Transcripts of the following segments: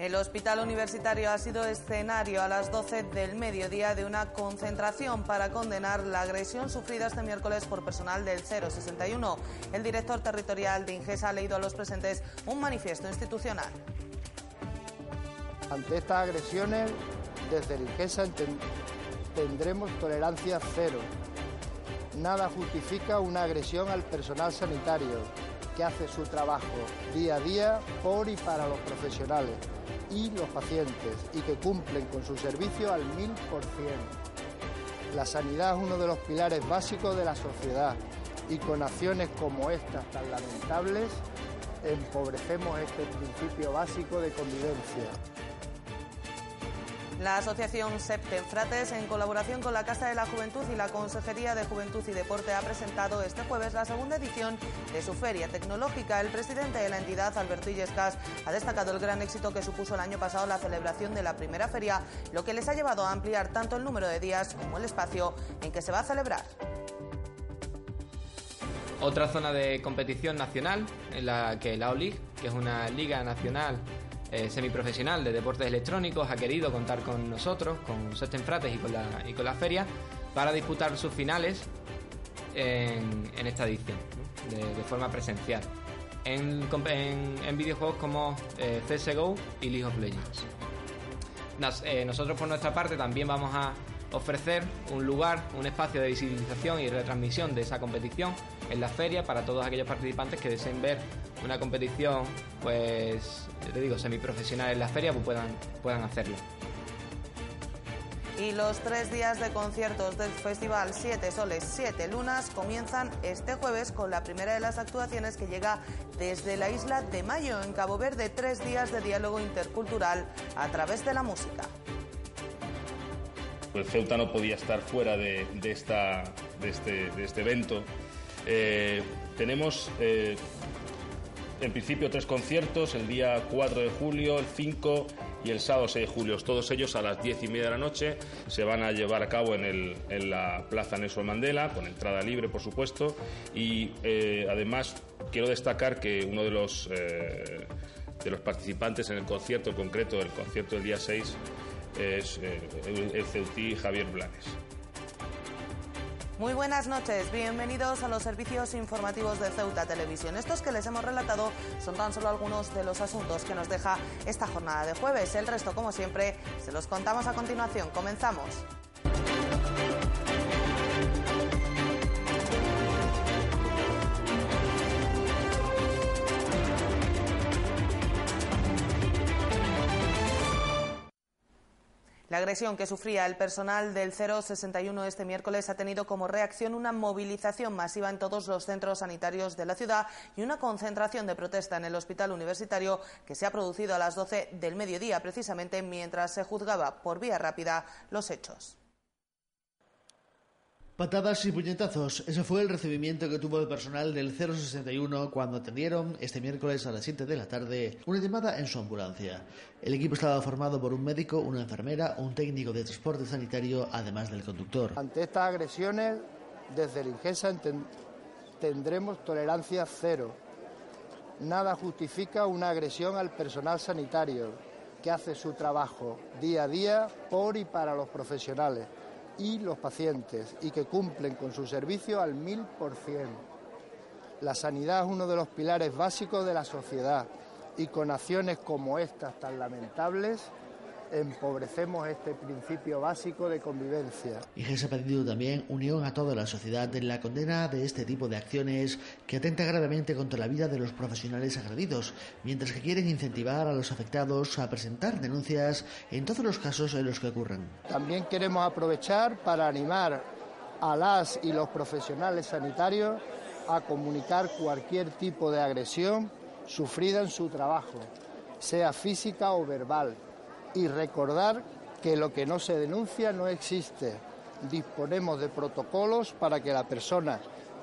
El hospital universitario ha sido escenario a las 12 del mediodía de una concentración para condenar la agresión sufrida este miércoles por personal del 061. El director territorial de Ingesa ha leído a los presentes un manifiesto institucional. Ante estas agresiones, desde el Ingesa tendremos tolerancia cero. Nada justifica una agresión al personal sanitario que hace su trabajo día a día por y para los profesionales y los pacientes y que cumplen con su servicio al mil por cien. La sanidad es uno de los pilares básicos de la sociedad y con acciones como estas tan lamentables empobrecemos este principio básico de convivencia. La asociación Septenfrates, en colaboración con la Casa de la Juventud y la Consejería de Juventud y Deporte, ha presentado este jueves la segunda edición de su feria tecnológica. El presidente de la entidad, Alberto Illescas, ha destacado el gran éxito que supuso el año pasado la celebración de la primera feria, lo que les ha llevado a ampliar tanto el número de días como el espacio en que se va a celebrar. Otra zona de competición nacional en la que la OLIG, que es una liga nacional eh, semiprofesional de deportes electrónicos ha querido contar con nosotros, con Sesten Frates y con la, y con la feria, para disputar sus finales en, esta edición, de, forma presencial, en, videojuegos como eh, CSGO y League of Legends. Eh, nosotros por nuestra parte también vamos a ofrecer un lugar, un espacio de visibilización y retransmisión de esa competición en la feria para todos aquellos participantes que deseen ver una competición, pues, te digo, semiprofesional en la feria, pues puedan, puedan hacerlo. Y los tres días de conciertos del festival Siete Soles, Siete Lunas comienzan este jueves con la primera de las actuaciones que llega desde la isla de Mayo, en Cabo Verde, tres días de diálogo intercultural a través de la música. El Ceuta no podía estar fuera de, esta, de, este, este evento. Eh, tenemos eh, en principio tres conciertos, el día 4 de julio, el 5 y el sábado 6 de julio. Todos ellos a las 10 y media de la noche se van a llevar a cabo en, en la Plaza Nelson Mandela, con entrada libre, por supuesto. Y eh, además quiero destacar que uno de los, de los participantes en el concierto concreto, el concierto del día 6, es eh, el, ceutí Javier Blanes. Muy buenas noches, bienvenidos a los servicios informativos de Ceuta Televisión. Estos que les hemos relatado son tan solo algunos de los asuntos que nos deja esta jornada de jueves. El resto, como siempre, se los contamos a continuación. Comenzamos. La agresión que sufría el personal del 061 este miércoles ha tenido como reacción una movilización masiva en todos los centros sanitarios de la ciudad y una concentración de protesta en el hospital universitario que se ha producido a las 12 del mediodía, precisamente mientras se juzgaba por vía rápida los hechos. Patadas y puñetazos. Ese fue el recibimiento que tuvo el personal del 061 cuando atendieron este miércoles a las 7 de la tarde una llamada en su ambulancia. El equipo estaba formado por un médico, una enfermera, un técnico de transporte sanitario, además del conductor. Ante estas agresiones, desde el Ingesa tendremos tolerancia cero. Nada justifica una agresión al personal sanitario que hace su trabajo día a día por y para los profesionales y los pacientes y que cumplen con su servicio al mil por cien. La sanidad es uno de los pilares básicos de la sociedad y con acciones como estas tan lamentables empobrecemos este principio básico de convivencia. Y se ha pedido también unión a toda la sociedad en la condena de este tipo de acciones que atenta gravemente contra la vida de los profesionales agredidos, mientras que quieren incentivar a los afectados a presentar denuncias en todos los casos en los que ocurran. También queremos aprovechar para animar a las y los profesionales sanitarios a comunicar cualquier tipo de agresión sufrida en su trabajo sea física o verbal, y recordar que lo que no se denuncia no existe. Disponemos de protocolos para que la persona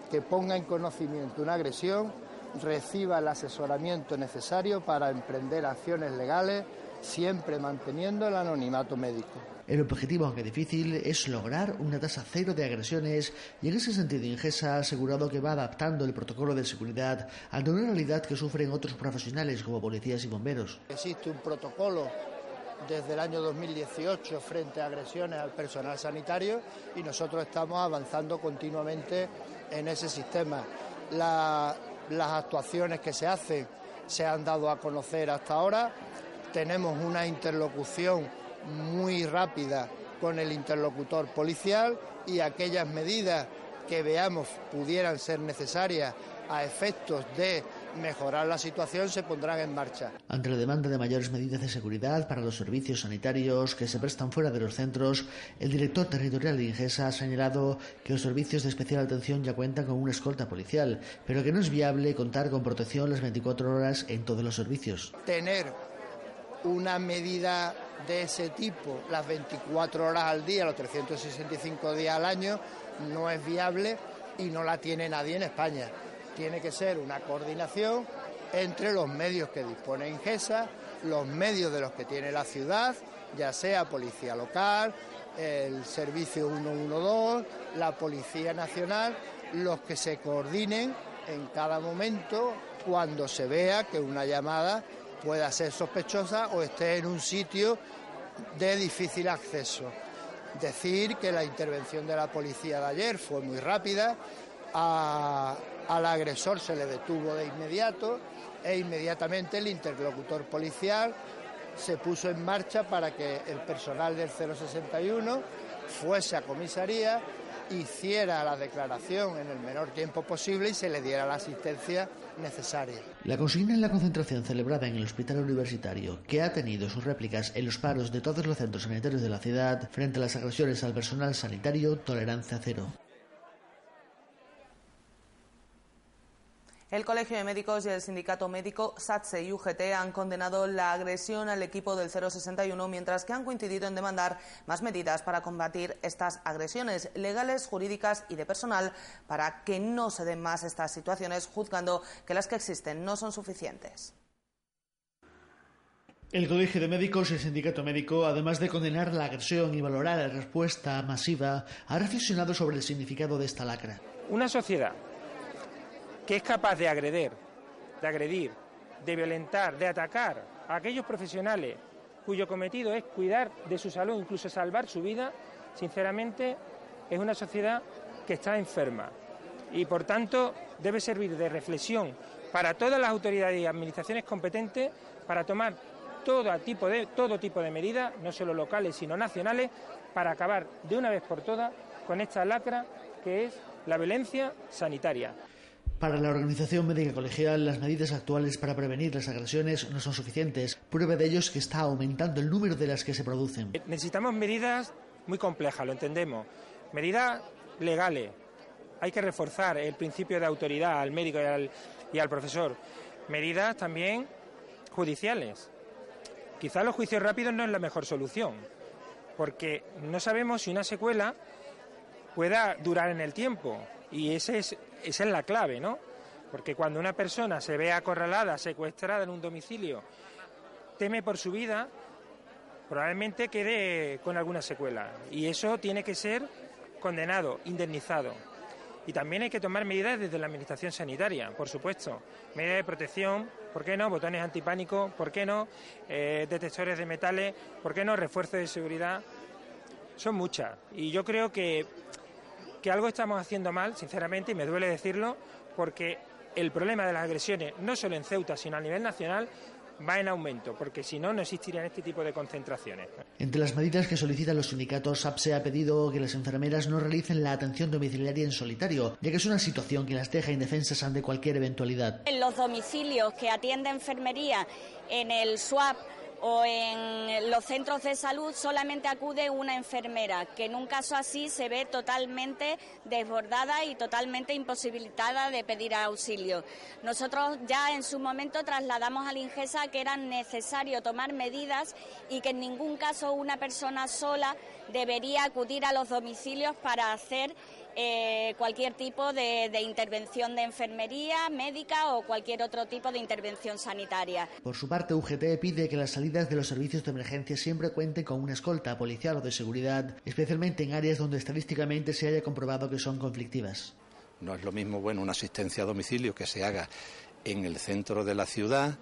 que ponga en conocimiento una agresión reciba el asesoramiento necesario para emprender acciones legales, siempre manteniendo el anonimato médico. El objetivo, aunque difícil, es lograr una tasa cero de agresiones y en ese sentido Ingesa ha asegurado que va adaptando el protocolo de seguridad ante una realidad que sufren otros profesionales como policías y bomberos. Existe un protocolo desde el año 2018 frente a agresiones al personal sanitario y nosotros estamos avanzando continuamente en ese sistema. las actuaciones que se hacen se han dado a conocer hasta ahora. Tenemos una interlocución muy rápida con el interlocutor policial y aquellas medidas que veamos pudieran ser necesarias a efectos de mejorar la situación se pondrán en marcha. Ante la demanda de mayores medidas de seguridad para los servicios sanitarios que se prestan fuera de los centros, el director territorial de Ingesa ha señalado que los servicios de especial atención ya cuentan con una escolta policial, pero que no es viable contar con protección las 24 horas en todos los servicios. Tener una medida de ese tipo las 24 horas al día, los 365 días al año, no es viable y no la tiene nadie en España tiene que ser una coordinación entre los medios que dispone Ingesa, los medios de los que tiene la ciudad, ya sea policía local, el servicio 112, la Policía Nacional, los que se coordinen en cada momento cuando se vea que una llamada pueda ser sospechosa o esté en un sitio de difícil acceso. Decir que la intervención de la policía de ayer fue muy rápida, al agresor se le detuvo de inmediato e inmediatamente el interlocutor policial se puso en marcha para que el personal del 061 fuese a comisaría, hiciera la declaración en el menor tiempo posible y se le diera la asistencia necesaria. La consigna en la concentración celebrada en el Hospital Universitario, que ha tenido sus réplicas en los paros de todos los centros sanitarios de la ciudad frente a las agresiones al personal sanitario, tolerancia cero. El Colegio de Médicos y el Sindicato Médico SATSE y UGT han condenado la agresión al equipo del 061, mientras que han coincidido en demandar más medidas para combatir estas agresiones legales, jurídicas y de personal para que no se den más estas situaciones, juzgando que las que existen no son suficientes. El Colegio de Médicos y el Sindicato Médico, además de condenar la agresión y valorar la respuesta masiva, ha reflexionado sobre el significado de esta lacra. Una sociedad que es capaz de agredir, de agredir, de violentar, de atacar a aquellos profesionales cuyo cometido es cuidar de su salud, incluso salvar su vida, sinceramente es una sociedad que está enferma y por tanto debe servir de reflexión para todas las autoridades y administraciones competentes para tomar todo tipo de, todo tipo de medidas, no solo locales sino nacionales, para acabar de una vez por todas con esta lacra que es la violencia sanitaria. Para la organización médica colegial, las medidas actuales para prevenir las agresiones no son suficientes. Prueba de ello es que está aumentando el número de las que se producen. Necesitamos medidas muy complejas, lo entendemos. Medidas legales. Hay que reforzar el principio de autoridad al médico y al, profesor. Medidas también judiciales. Quizás los juicios rápidos no es la mejor solución, porque no sabemos si una secuela pueda durar en el tiempo. Y ese es esa es la clave, ¿no? Porque cuando una persona se ve acorralada, secuestrada en un domicilio, teme por su vida, probablemente quede con alguna secuela. Y eso tiene que ser condenado, indemnizado. Y también hay que tomar medidas desde la Administración Sanitaria, por supuesto. Medidas de protección, ¿por qué no? Botones antipánicos, ¿por qué no? Eh, detectores de metales, ¿por qué no? Refuerzos de seguridad. Son muchas. Y yo creo que que algo estamos haciendo mal, sinceramente, y me duele decirlo, porque el problema de las agresiones, no solo en Ceuta, sino a nivel nacional, va en aumento, porque si no, no existirían este tipo de concentraciones. Entre las medidas que solicitan los sindicatos, SAPSE ha pedido que las enfermeras no realicen la atención domiciliaria en solitario, ya que es una situación que las deja indefensas ante cualquier eventualidad. En los domicilios que atiende enfermería en el SWAP o en los centros de salud solamente acude una enfermera, que en un caso así se ve totalmente desbordada y totalmente imposibilitada de pedir auxilio. Nosotros ya en su momento trasladamos al Ingesa que era necesario tomar medidas y que en ningún caso una persona sola debería acudir a los domicilios para hacer eh, cualquier tipo de, intervención de enfermería, médica o cualquier otro tipo de intervención sanitaria. Por su parte, UGT pide que las salidas de los servicios de emergencia siempre cuenten con una escolta policial o de seguridad, especialmente en áreas donde estadísticamente se haya comprobado que son conflictivas. No es lo mismo, bueno, una asistencia a domicilio que se haga en el centro de la ciudad,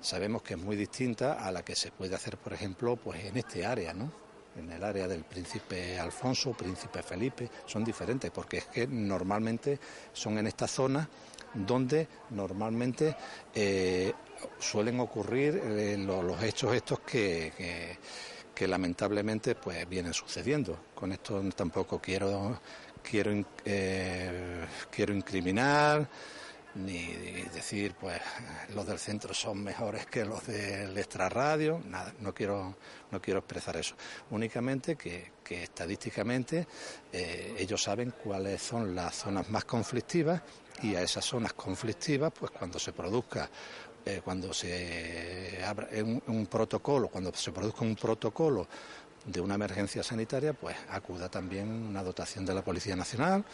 sabemos que es muy distinta a la que se puede hacer, por ejemplo, pues en este área, ¿no? En el área del príncipe Alfonso, príncipe Felipe, son diferentes, porque es que normalmente son en esta zona donde normalmente eh, suelen ocurrir eh, los hechos estos que, que, lamentablemente pues vienen sucediendo. Con esto tampoco quiero quiero eh, quiero incriminar ni decir pues los del centro son mejores que los del extrarradio, nada, no quiero, no quiero expresar eso. Únicamente que, estadísticamente eh, ellos saben cuáles son las zonas más conflictivas y a esas zonas conflictivas, pues cuando se produzca eh, cuando se abra un, protocolo, cuando se produzca un protocolo de una emergencia sanitaria, pues acuda también una dotación de la Policía Nacional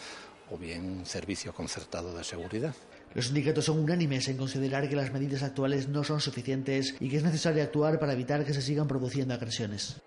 o bien un servicio concertado de seguridad. Los sindicatos son unánimes en considerar que las medidas actuales no son suficientes y que es necesario actuar para evitar que se sigan produciendo agresiones.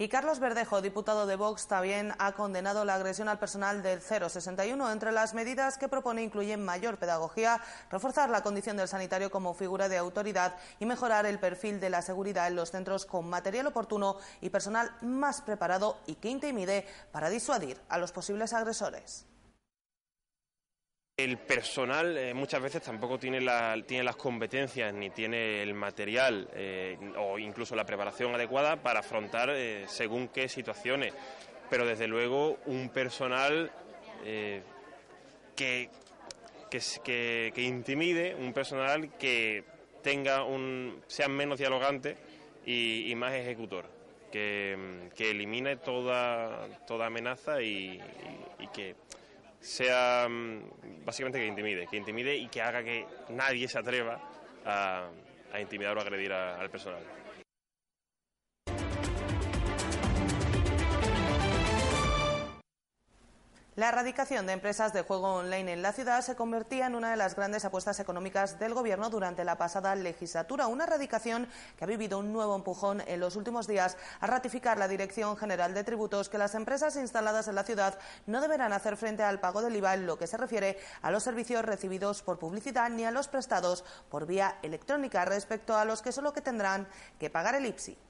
Y Carlos Verdejo, diputado de Vox, también ha condenado la agresión al personal del 061. Entre las medidas que propone incluyen mayor pedagogía, reforzar la condición del sanitario como figura de autoridad y mejorar el perfil de la seguridad en los centros con material oportuno y personal más preparado y que intimide para disuadir a los posibles agresores. El personal eh, muchas veces tampoco tiene, tiene, las competencias ni tiene el material eh, o incluso la preparación adecuada para afrontar eh, según qué situaciones. Pero desde luego un personal que, que, intimide, un personal que tenga un, sea menos dialogante y, más ejecutor, que, elimine toda, toda amenaza y que sea mm, básicamente que intimide, que intimide y que haga que nadie se atreva a, intimidar o agredir al personal. La erradicación de empresas de juego online en la ciudad se convertía en una de las grandes apuestas económicas del Gobierno durante la pasada legislatura. Una erradicación que ha vivido un nuevo empujón en los últimos días al ratificar la Dirección General de Tributos que las empresas instaladas en la ciudad no deberán hacer frente al pago del IVA en lo que se refiere a los servicios recibidos por publicidad ni a los prestados por vía electrónica respecto a los que solo que tendrán que pagar el IPSI.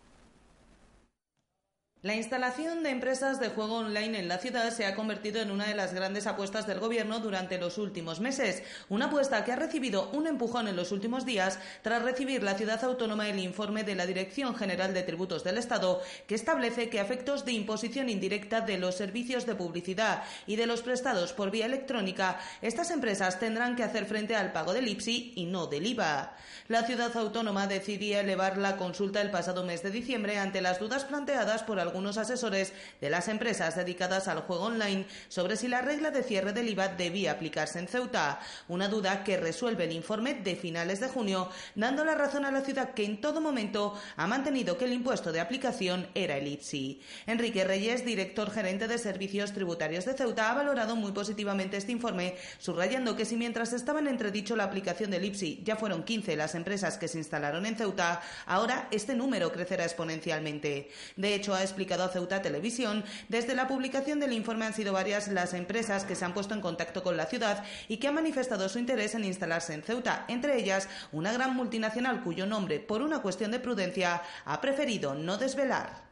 La instalación de empresas de juego online en la ciudad se ha convertido en una de las grandes apuestas del Gobierno durante los últimos meses, una apuesta que ha recibido un empujón en los últimos días tras recibir la ciudad autónoma el informe de la Dirección General de Tributos del Estado, que establece que efectos de imposición indirecta de los servicios de publicidad y de los prestados por vía electrónica, estas empresas tendrán que hacer frente al pago del IPSI y no del IVA. La ciudad autónoma decidía elevar la consulta el pasado mes de diciembre ante las dudas planteadas por algunos asesores de las empresas dedicadas al juego online sobre si la regla de cierre del IVA debía aplicarse en Ceuta, una duda que resuelve el informe de finales de junio, dando la razón a la ciudad que en todo momento ha mantenido que el impuesto de aplicación era el IPSI. Enrique Reyes, director gerente de Servicios Tributarios de Ceuta, ha valorado muy positivamente este informe, subrayando que si mientras estaba en entredicho la aplicación del IPSI ya fueron 15 las empresas que se instalaron en Ceuta, ahora este número crecerá exponencialmente. De hecho, ha explicado a Ceuta Televisión, desde la publicación del informe han sido varias las empresas que se han puesto en contacto con la ciudad y que han manifestado su interés en instalarse en Ceuta, entre ellas una gran multinacional cuyo nombre, por una cuestión de prudencia, ha preferido no desvelar.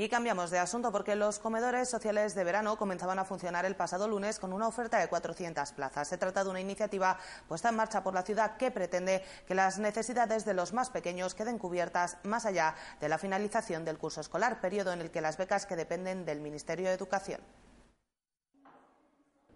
Y cambiamos de asunto porque los comedores sociales de verano comenzaban a funcionar el pasado lunes con una oferta de 400 plazas. Se trata de una iniciativa puesta en marcha por la ciudad que pretende que las necesidades de los más pequeños queden cubiertas más allá de la finalización del curso escolar, periodo en el que las becas que dependen del Ministerio de Educación.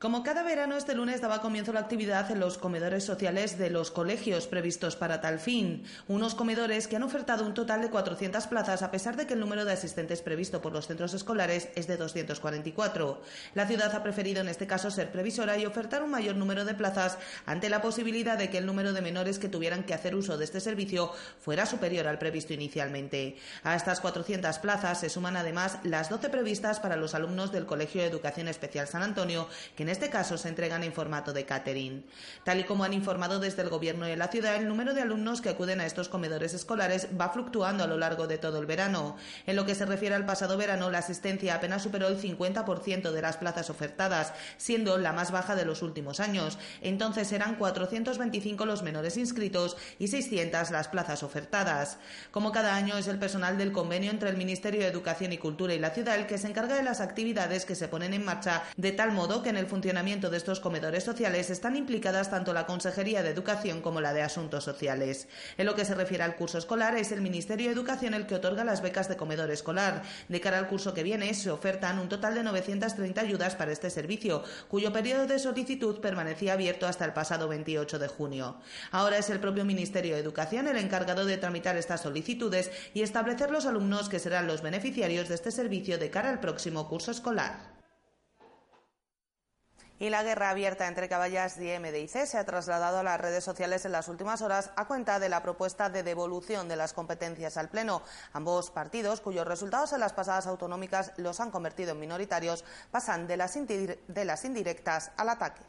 Como cada verano, este lunes daba comienzo la actividad en los comedores sociales de los colegios previstos para tal fin. Unos comedores que han ofertado un total de 400 plazas, a pesar de que el número de asistentes previsto por los centros escolares es de 244. La ciudad ha preferido en este caso ser previsora y ofertar un mayor número de plazas ante la posibilidad de que el número de menores que tuvieran que hacer uso de este servicio fuera superior al previsto inicialmente. A estas 400 plazas se suman además las 12 previstas para los alumnos del Colegio de Educación Especial San Antonio, que en este caso se entregan en formato de catering. Tal y como han informado desde el Gobierno de la ciudad, el número de alumnos que acuden a estos comedores escolares va fluctuando a lo largo de todo el verano. En lo que se refiere al pasado verano, la asistencia apenas superó el 50% de las plazas ofertadas, siendo la más baja de los últimos años. Entonces eran 425 los menores inscritos y 600 las plazas ofertadas. Como cada año es el personal del convenio entre el Ministerio de Educación y Cultura y la ciudad el que se encarga de las actividades que se ponen en marcha, de tal modo que en el funcionamiento de estos comedores sociales están implicadas tanto la Consejería de Educación como la de Asuntos Sociales. En lo que se refiere al curso escolar, es el Ministerio de Educación el que otorga las becas de comedor escolar. De cara al curso que viene, se ofertan un total de 930 ayudas para este servicio, cuyo periodo de solicitud permanecía abierto hasta el pasado 28 de junio. Ahora es el propio Ministerio de Educación el encargado de tramitar estas solicitudes y establecer los alumnos que serán los beneficiarios de este servicio de cara al próximo curso escolar. Y la guerra abierta entre Caballas y MDIC se ha trasladado a las redes sociales en las últimas horas a cuenta de la propuesta de devolución de las competencias al Pleno. Ambos partidos, cuyos resultados en las pasadas autonómicas los han convertido en minoritarios, pasan de las, de las indirectas al ataque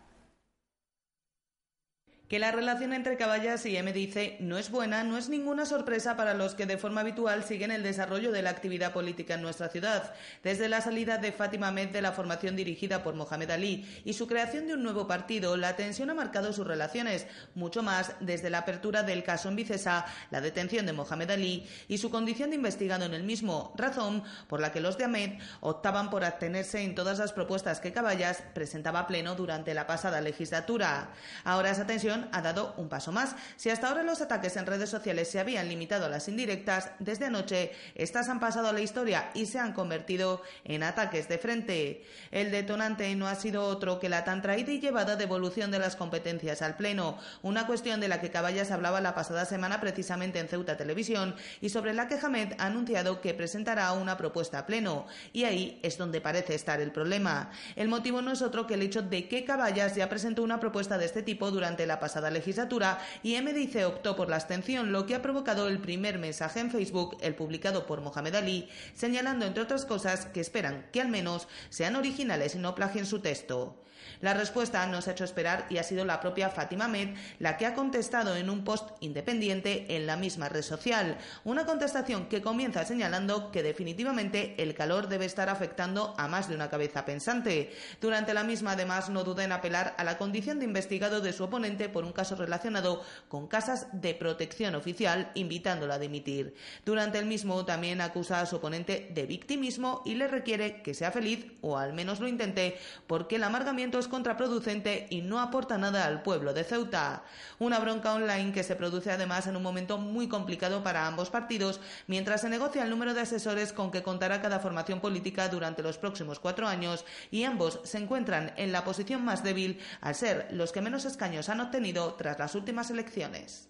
que la relación entre Caballas y MDIC no es buena no es ninguna sorpresa para los que de forma habitual siguen el desarrollo de la actividad política en nuestra ciudad. Desde la salida de Fátima Med de la formación dirigida por Mohamed Ali y su creación de un nuevo partido, la tensión ha marcado sus relaciones, mucho más desde la apertura del caso en Vicesa, la detención de Mohamed Ali y su condición de investigado en el mismo, razón por la que los de Ahmed optaban por abstenerse en todas las propuestas que Caballas presentaba a pleno durante la pasada legislatura. Ahora esa tensión ha dado un paso más. Si hasta ahora los ataques en redes sociales se habían limitado a las indirectas, desde anoche estas han pasado a la historia y se han convertido en ataques de frente. El detonante no ha sido otro que la tan traída y llevada devolución de las competencias al Pleno, una cuestión de la que Caballas hablaba la pasada semana precisamente en Ceuta Televisión y sobre la que Hamed ha anunciado que presentará una propuesta a Pleno. Y ahí es donde parece estar el problema. El motivo no es otro que el hecho de que Caballas ya presentó una propuesta de este tipo durante la pasada legislatura y MDIC optó por la abstención, lo que ha provocado el primer mensaje en Facebook, el publicado por Mohamed Ali, señalando, entre otras cosas, que esperan que al menos sean originales y no plagien su texto. La respuesta no se ha hecho esperar y ha sido la propia Fátima Med la que ha contestado en un post independiente en la misma red social. Una contestación que comienza señalando que definitivamente el calor debe estar afectando a más de una cabeza pensante. Durante la misma, además, no duda en apelar a la condición de investigado de su oponente por un caso relacionado con casas de protección oficial, invitándola a dimitir. Durante el mismo, también acusa a su oponente de victimismo y le requiere que sea feliz, o al menos lo intente, porque el amargamiento es contraproducente y no aporta nada al pueblo de Ceuta. Una bronca online que se produce además en un momento muy complicado para ambos partidos, mientras se negocia el número de asesores con que contará cada formación política durante los próximos cuatro años y ambos se encuentran en la posición más débil al ser los que menos escaños han obtenido tras las últimas elecciones.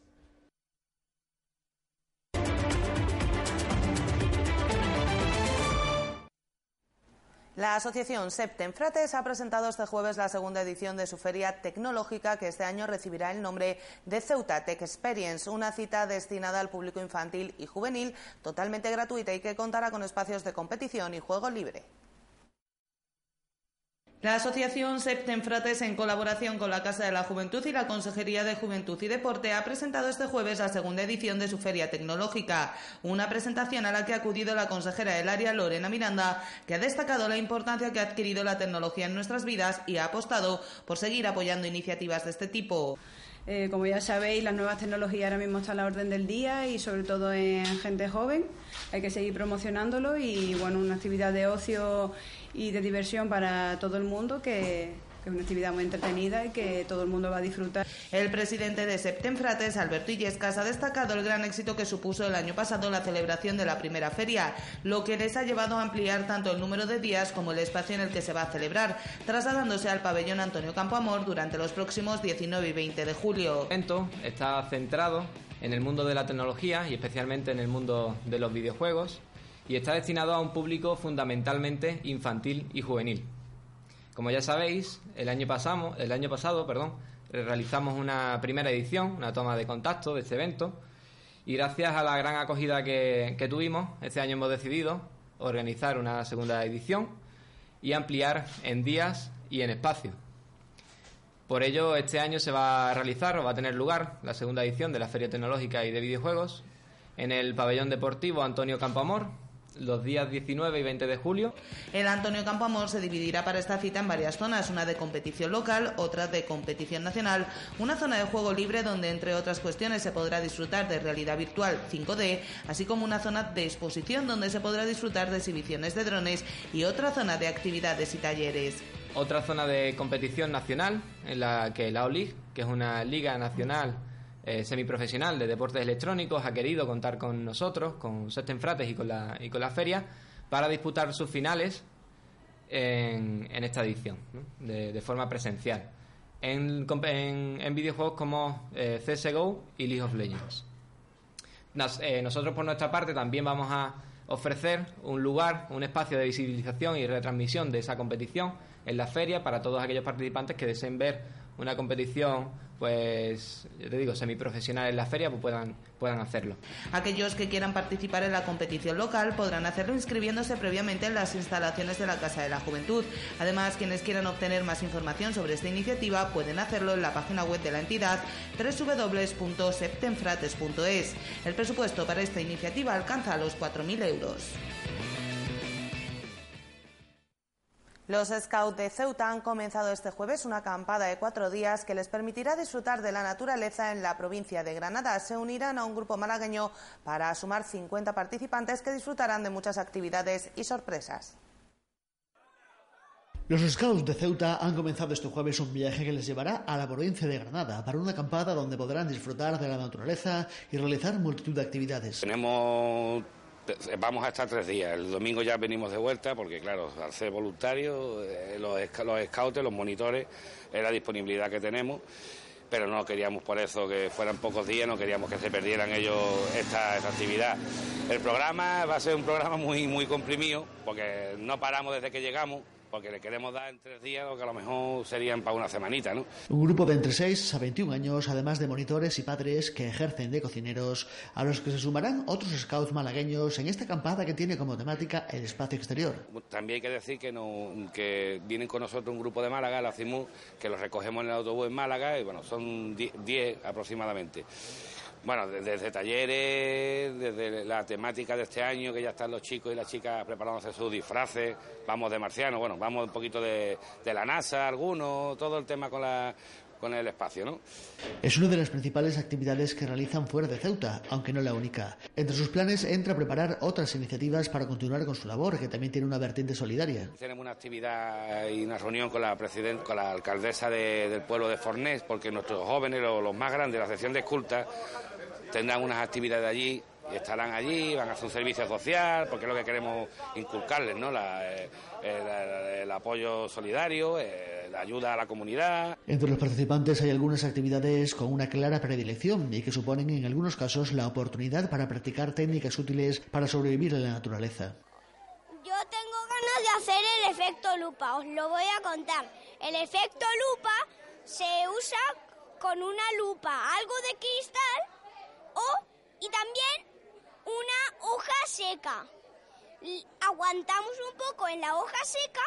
La asociación Septenfrates ha presentado este jueves la segunda edición de su feria tecnológica que este año recibirá el nombre de Ceuta Tech Experience, una cita destinada al público infantil y juvenil totalmente gratuita y que contará con espacios de competición y juego libre. La asociación Septenfrates, en colaboración con la Casa de la Juventud y la Consejería de Juventud y Deporte, ha presentado este jueves la segunda edición de su Feria Tecnológica, una presentación a la que ha acudido la consejera del área, Lorena Miranda, que ha destacado la importancia que ha adquirido la tecnología en nuestras vidas y ha apostado por seguir apoyando iniciativas de este tipo. Eh, como ya sabéis, las nuevas tecnologías ahora mismo están a la orden del día y sobre todo en gente joven. Hay que seguir promocionándolo y bueno, una actividad de ocio y de diversión para todo el mundo que, que es una actividad muy entretenida y que todo el mundo va a disfrutar. El presidente de Septemfrates, Alberto Illescas, ha destacado el gran éxito que supuso el año pasado la celebración de la primera feria, lo que les ha llevado a ampliar tanto el número de días como el espacio en el que se va a celebrar, trasladándose al pabellón Antonio Campoamor durante los próximos 19 y 20 de julio. El evento está centrado en el mundo de la tecnología y especialmente en el mundo de los videojuegos y está destinado a un público fundamentalmente infantil y juvenil. Como ya sabéis, el año, pasado, el año pasado realizamos una primera edición, una toma de contacto de este evento y gracias a la gran acogida que, que tuvimos, este año hemos decidido organizar una segunda edición y ampliar en días y en espacio. Por ello, este año se va a realizar o va a tener lugar la segunda edición de la Feria Tecnológica y de Videojuegos en el pabellón deportivo Antonio Campoamor, los días 19 y 20 de julio. El Antonio Campoamor se dividirá para esta cita en varias zonas, una de competición local, otra de competición nacional, una zona de juego libre donde entre otras cuestiones se podrá disfrutar de realidad virtual 5D, así como una zona de exposición donde se podrá disfrutar de exhibiciones de drones y otra zona de actividades y talleres. Otra zona de competición nacional en la que la OLIG, que es una liga nacional eh, semiprofesional de deportes electrónicos, ha querido contar con nosotros, con Sesten Frates y con la, y con la feria, para disputar sus finales en, en esta edición, de, forma presencial, en, en, en videojuegos como eh, CSGO y League of Legends. Eh, nosotros, por nuestra parte, también vamos a ofrecer un lugar, un espacio de visibilización y retransmisión de esa competición en la feria para todos aquellos participantes que deseen ver una competición pues yo te digo semiprofesional en la feria pues puedan puedan hacerlo. Aquellos que quieran participar en la competición local podrán hacerlo inscribiéndose previamente en las instalaciones de la Casa de la Juventud. Además quienes quieran obtener más información sobre esta iniciativa pueden hacerlo en la página web de la entidad www.septenfrates.es el presupuesto para esta iniciativa alcanza los 4.000 euros Los Scouts de Ceuta han comenzado este jueves una acampada de cuatro días que les permitirá disfrutar de la naturaleza en la provincia de Granada. Se unirán a un grupo malagueño para sumar 50 participantes que disfrutarán de muchas actividades y sorpresas. Los Scouts de Ceuta han comenzado este jueves un viaje que les llevará a la provincia de Granada para una acampada donde podrán disfrutar de la naturaleza y realizar multitud de actividades. Tenemos vamos a estar tres días. El domingo ya venimos de vuelta porque, claro, al ser voluntario, eh, los, los scouts, los monitores, es la disponibilidad que tenemos. Pero no queríamos por eso que fueran pocos días, no queríamos que se perdieran ellos esta, esta actividad. El programa va a ser un programa muy, muy comprimido porque no paramos desde que llegamos porque le queremos dar en tres días lo que a lo mejor serían para una semanita, ¿no? Un grupo de entre 6 a 21 años, además de monitores y padres que ejercen de cocineros, a los que se sumarán otros scouts malagueños en esta acampada que tiene como temática el espacio exterior. También hay que decir que, no, que vienen con nosotros un grupo de Málaga, la CIMU, que los recogemos en el autobús en Málaga y bueno, son 10 aproximadamente. Bueno, desde talleres, desde la temática de este año, que ya están los chicos y las chicas preparándose sus disfraces, vamos de marciano, bueno, vamos un poquito de, la NASA, algunos, todo el tema con la con el espacio, ¿no? Es una de las principales actividades que realizan fuera de Ceuta, aunque no la única. Entre sus planes entra preparar otras iniciativas para continuar con su labor, que también tiene una vertiente solidaria. Tenemos una actividad y una reunión con la president con la alcaldesa de, del pueblo de Fornés, porque nuestros jóvenes, los, los más grandes, la sección de esculta, tendrán unas actividades allí y estarán allí, van a hacer un servicio social, porque es lo que queremos inculcarles, ¿no? La, eh, el, el, apoyo solidario, eh, la ayuda a la comunidad. Entre los participantes hay algunas actividades con una clara predilección y que suponen en algunos casos la oportunidad para practicar técnicas útiles para sobrevivir en la naturaleza. Yo tengo ganas de hacer el efecto lupa, os lo voy a contar. El efecto lupa se usa con una lupa, algo de cristal o y también una hoja seca. Aguantamos un poco en la hoja seca,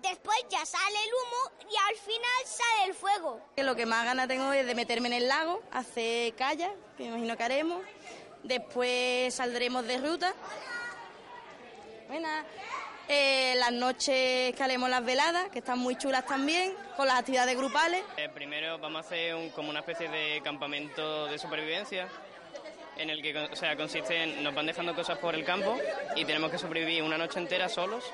después ya sale el humo y al final sale el fuego. Lo que más ganas tengo es de meterme en el lago, hacer kayak, que me imagino que haremos. Después saldremos de ruta. Bueno, eh, las noches que haremos las veladas, que están muy chulas también, con las actividades grupales. Eh, primero vamos a hacer un, como una especie de campamento de supervivencia en el que o sea, consiste en nos van dejando cosas por el campo y tenemos que sobrevivir una noche entera solos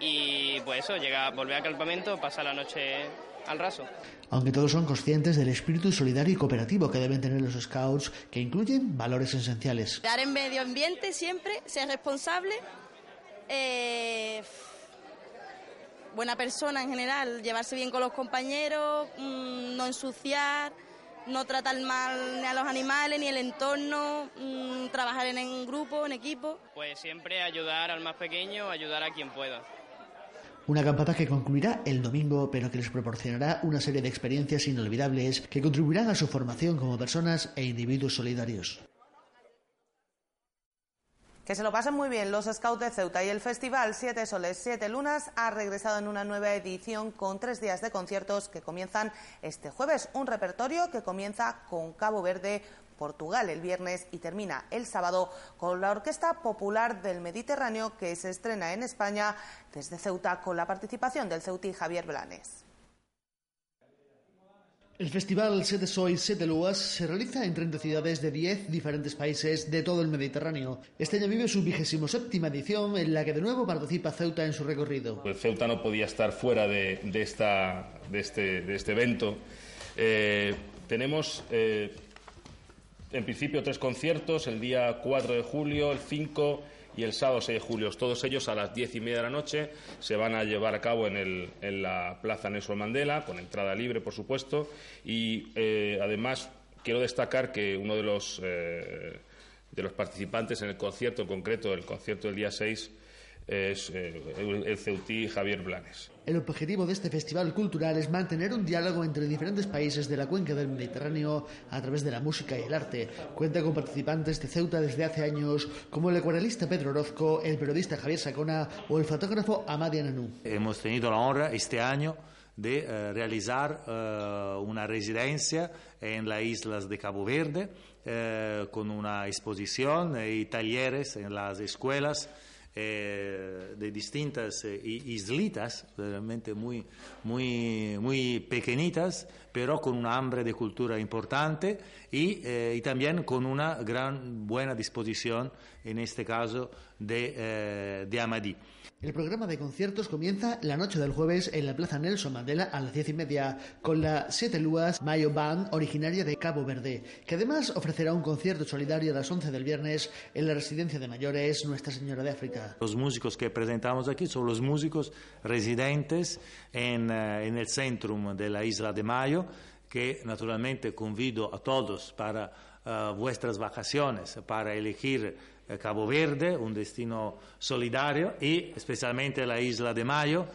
y pues eso, llega, volver al campamento, pasar la noche al raso. Aunque todos son conscientes del espíritu solidario y cooperativo que deben tener los scouts, que incluyen valores esenciales. Dar en medio ambiente siempre, ser responsable, eh, buena persona en general, llevarse bien con los compañeros, mm, no ensuciar, no tratar mal ni a los animales ni el entorno, mm, trabajar en, en grupo, en equipo. Pues siempre ayudar al más pequeño, ayudar a quien pueda. Una campata que concluirá el domingo, pero que les proporcionará una serie de experiencias inolvidables que contribuirán a su formación como personas e individuos solidarios. Que se lo pasen muy bien los Scouts de Ceuta y el festival Siete Soles, Siete Lunas ha regresado en una nueva edición con tres días de conciertos que comienzan este jueves. Un repertorio que comienza con Cabo Verde, Portugal el viernes y termina el sábado con la Orquesta Popular del Mediterráneo que se estrena en España desde Ceuta con la participación del ceutí Javier Blanes. El festival Sete Sois, Sete Luas se realiza en 30 ciudades de 10 diferentes países de todo el Mediterráneo. Este año vive su vigésimo séptima edición en la que de nuevo participa Ceuta en su recorrido. Pues Ceuta no podía estar fuera de, de esta, de, este, de este evento. Eh, tenemos eh, en principio tres conciertos, el día 4 de julio, el 5 y el sábado 6 de julio. Todos ellos a las diez y media de la noche se van a llevar a cabo en, el, en la Plaza Nelson Mandela, con entrada libre, por supuesto. Y eh, además quiero destacar que uno de los, eh, de los participantes en el concierto, en concreto el concierto del día 6, es eh, el ceutí Javier Blanes. El objetivo de este festival cultural es mantener un diálogo entre diferentes países de la cuenca del Mediterráneo a través de la música y el arte. Cuenta con participantes de Ceuta desde hace años, como el acuarelista Pedro Orozco, el periodista Javier Sacona o el fotógrafo Amadi Ananú. Hemos tenido la honra este año de uh, realizar uh, una residencia en las islas de Cabo Verde uh, con una exposición y talleres en las escuelas eh, de distintas eh, islitas, realmente muy, muy, muy pequeñitas, pero con una hambre de cultura importante y, eh, y también con una gran buena disposición, en este caso, de, eh, de Amadí. El programa de conciertos comienza la noche del jueves en la Plaza Nelson Mandela a las diez y media con la Siete Luas Mayo Band, originaria de Cabo Verde, que además ofrecerá un concierto solidario a las 11 del viernes en la residencia de mayores Nuestra Señora de África. Los músicos que presentamos aquí son los músicos residentes en, en el centro de la isla de Mayo, que naturalmente convido a todos para uh, vuestras vacaciones, para elegir Cabo Verde, un destino solidario, y especialmente la isla de Mayo,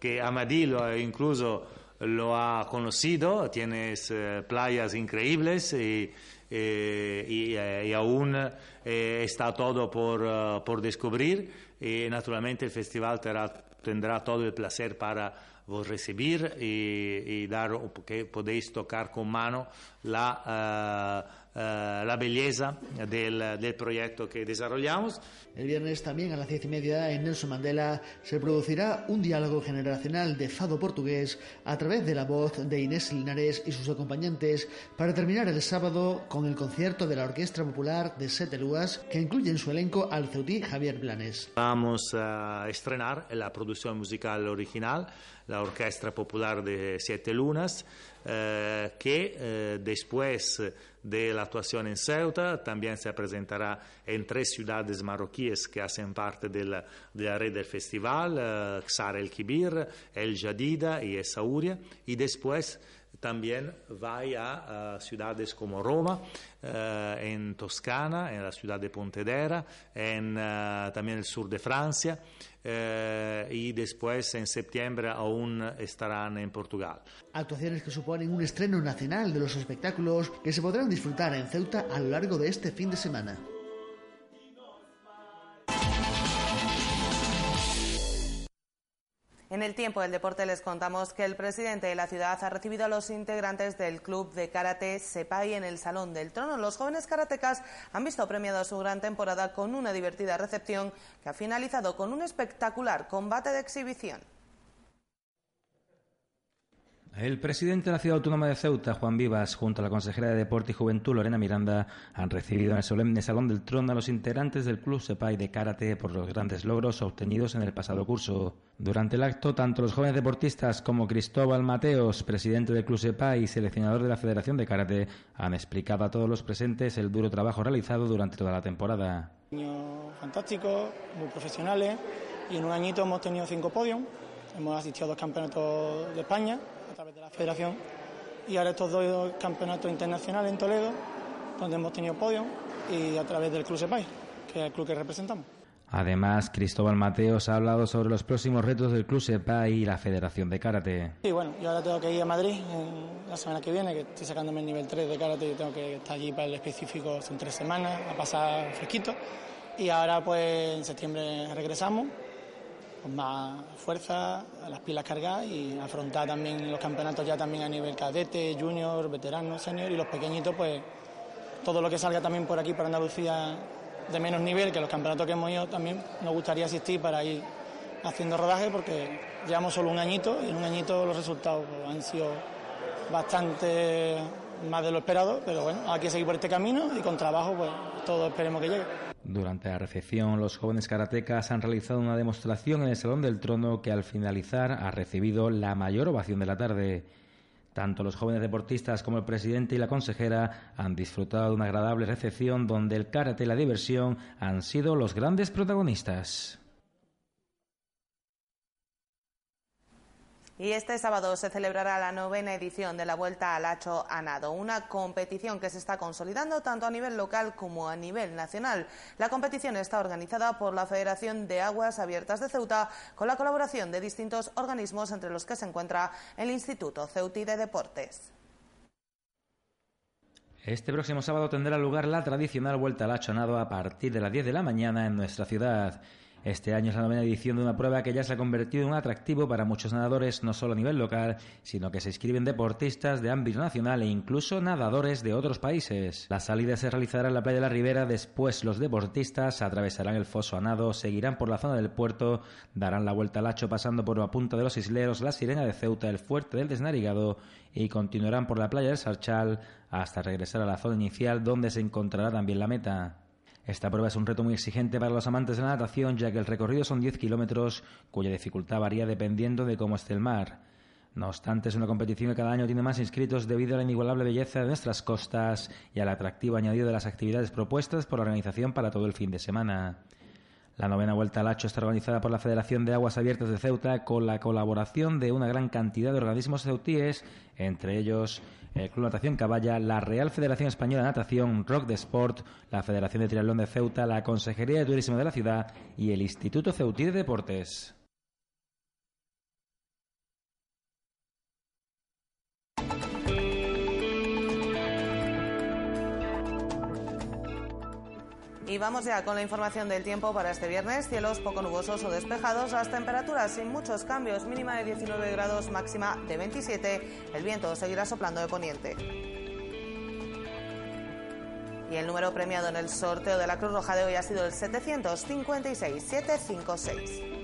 que Amadillo incluso lo ha conocido, tienes eh, playas increíbles y, eh, eh, aún eh, está todo por, por descubrir. Y naturalmente el festival tendrá todo el placer para vos recibir y, y dar, que podéis tocar con mano la... Uh, la belleza del, del, proyecto que desarrollamos. El viernes también a las diez y media en Nelson Mandela se producirá un diálogo generacional de fado portugués a través de la voz de Inés Linares y sus acompañantes para terminar el sábado con el concierto de la Orquesta Popular de Sete Luas que incluye en su elenco al ceutí Javier Blanes. Vamos a estrenar la producción musical original, la Orquesta Popular de Siete Lunas, eh, que eh, después de la actuación en Ceuta, también se presentará en tres ciudades marroquíes que hacen parte de la, de la red del festival, uh, Xara el Kibir, El Jadida y Essaouria, y después también va a uh, ciudades como Roma, uh, en Toscana, en la ciudad de Pontedera, en también el sur de Francia, eh, y después en septiembre aún estarán en Portugal. Actuaciones que suponen un estreno nacional de los espectáculos que se podrán disfrutar en Ceuta a lo largo de este fin de semana. En el tiempo del deporte les contamos que el presidente de la ciudad ha recibido a los integrantes del club de karate Sepai en el Salón del Trono. Los jóvenes karatecas han visto premiado su gran temporada con una divertida recepción que ha finalizado con un espectacular combate de exhibición. El presidente de la Ciudad Autónoma de Ceuta, Juan Vivas, junto a la consejera de Deporte y Juventud, Lorena Miranda, han recibido en el solemne Salón del Trono a los integrantes del Club Sepay de Karate por los grandes logros obtenidos en el pasado curso. Durante el acto, tanto los jóvenes deportistas como Cristóbal Mateos, presidente del Club Sepay y seleccionador de la Federación de Karate, han explicado a todos los presentes el duro trabajo realizado durante toda la temporada. Años fantásticos, muy profesionales, y en un añito hemos tenido cinco podios. Hemos asistido a dos campeonatos de España federación y ahora estos dos campeonatos internacionales en Toledo, donde hemos tenido podio y a través del Club Sepay, que es el club que representamos. Además, Cristóbal Mateos ha hablado sobre los próximos retos del Club Sepay y la Federación de Karate. Y bueno, yo ahora tengo que ir a Madrid la semana que viene, que estoy sacándome el nivel 3 de Karate y tengo que estar allí para el específico, son tres semanas, a pasar fresquito. Y ahora pues en septiembre regresamos con más fuerza, las pilas cargadas y afrontar también los campeonatos ya también a nivel cadete, junior, veterano, senior y los pequeñitos pues todo lo que salga también por aquí, por Andalucía de menos nivel que los campeonatos que hemos ido también nos gustaría asistir para ir haciendo rodaje porque llevamos solo un añito y en un añito los resultados pues, han sido bastante más de lo esperado, pero bueno, hay que seguir por este camino y con trabajo pues todo esperemos que llegue. Durante la recepción, los jóvenes karatecas han realizado una demostración en el Salón del Trono que al finalizar ha recibido la mayor ovación de la tarde. Tanto los jóvenes deportistas como el presidente y la consejera han disfrutado de una agradable recepción donde el karate y la diversión han sido los grandes protagonistas. Y este sábado se celebrará la novena edición de la Vuelta al Hacho a Nado, una competición que se está consolidando tanto a nivel local como a nivel nacional. La competición está organizada por la Federación de Aguas Abiertas de Ceuta con la colaboración de distintos organismos entre los que se encuentra el Instituto Ceuti de Deportes. Este próximo sábado tendrá lugar la tradicional Vuelta al Hacho a Nado a partir de las 10 de la mañana en nuestra ciudad. Este año es la novena edición de una prueba que ya se ha convertido en un atractivo para muchos nadadores, no solo a nivel local, sino que se inscriben deportistas de ámbito nacional e incluso nadadores de otros países. La salida se realizará en la playa de la Ribera, después los deportistas atravesarán el foso a nado, seguirán por la zona del puerto, darán la vuelta al hacho pasando por la punta de los isleros, la sirena de Ceuta, el fuerte del Desnarigado y continuarán por la playa del Sarchal hasta regresar a la zona inicial donde se encontrará también la meta. Esta prueba es un reto muy exigente para los amantes de la natación, ya que el recorrido son 10 kilómetros, cuya dificultad varía dependiendo de cómo esté el mar. No obstante, es una competición que cada año tiene más inscritos debido a la inigualable belleza de nuestras costas y al atractivo añadido de las actividades propuestas por la organización para todo el fin de semana. La novena Vuelta al Hacho está organizada por la Federación de Aguas Abiertas de Ceuta con la colaboración de una gran cantidad de organismos ceutíes, entre ellos el Club Natación Caballa, la Real Federación Española de Natación, Rock de Sport, la Federación de Triatlón de Ceuta, la Consejería de Turismo de la ciudad y el Instituto Ceutí de Deportes. Y vamos ya con la información del tiempo para este viernes. Cielos poco nubosos o despejados, las temperaturas sin muchos cambios, mínima de 19 grados, máxima de 27. El viento seguirá soplando de poniente. Y el número premiado en el sorteo de la Cruz Roja de hoy ha sido el 756-756.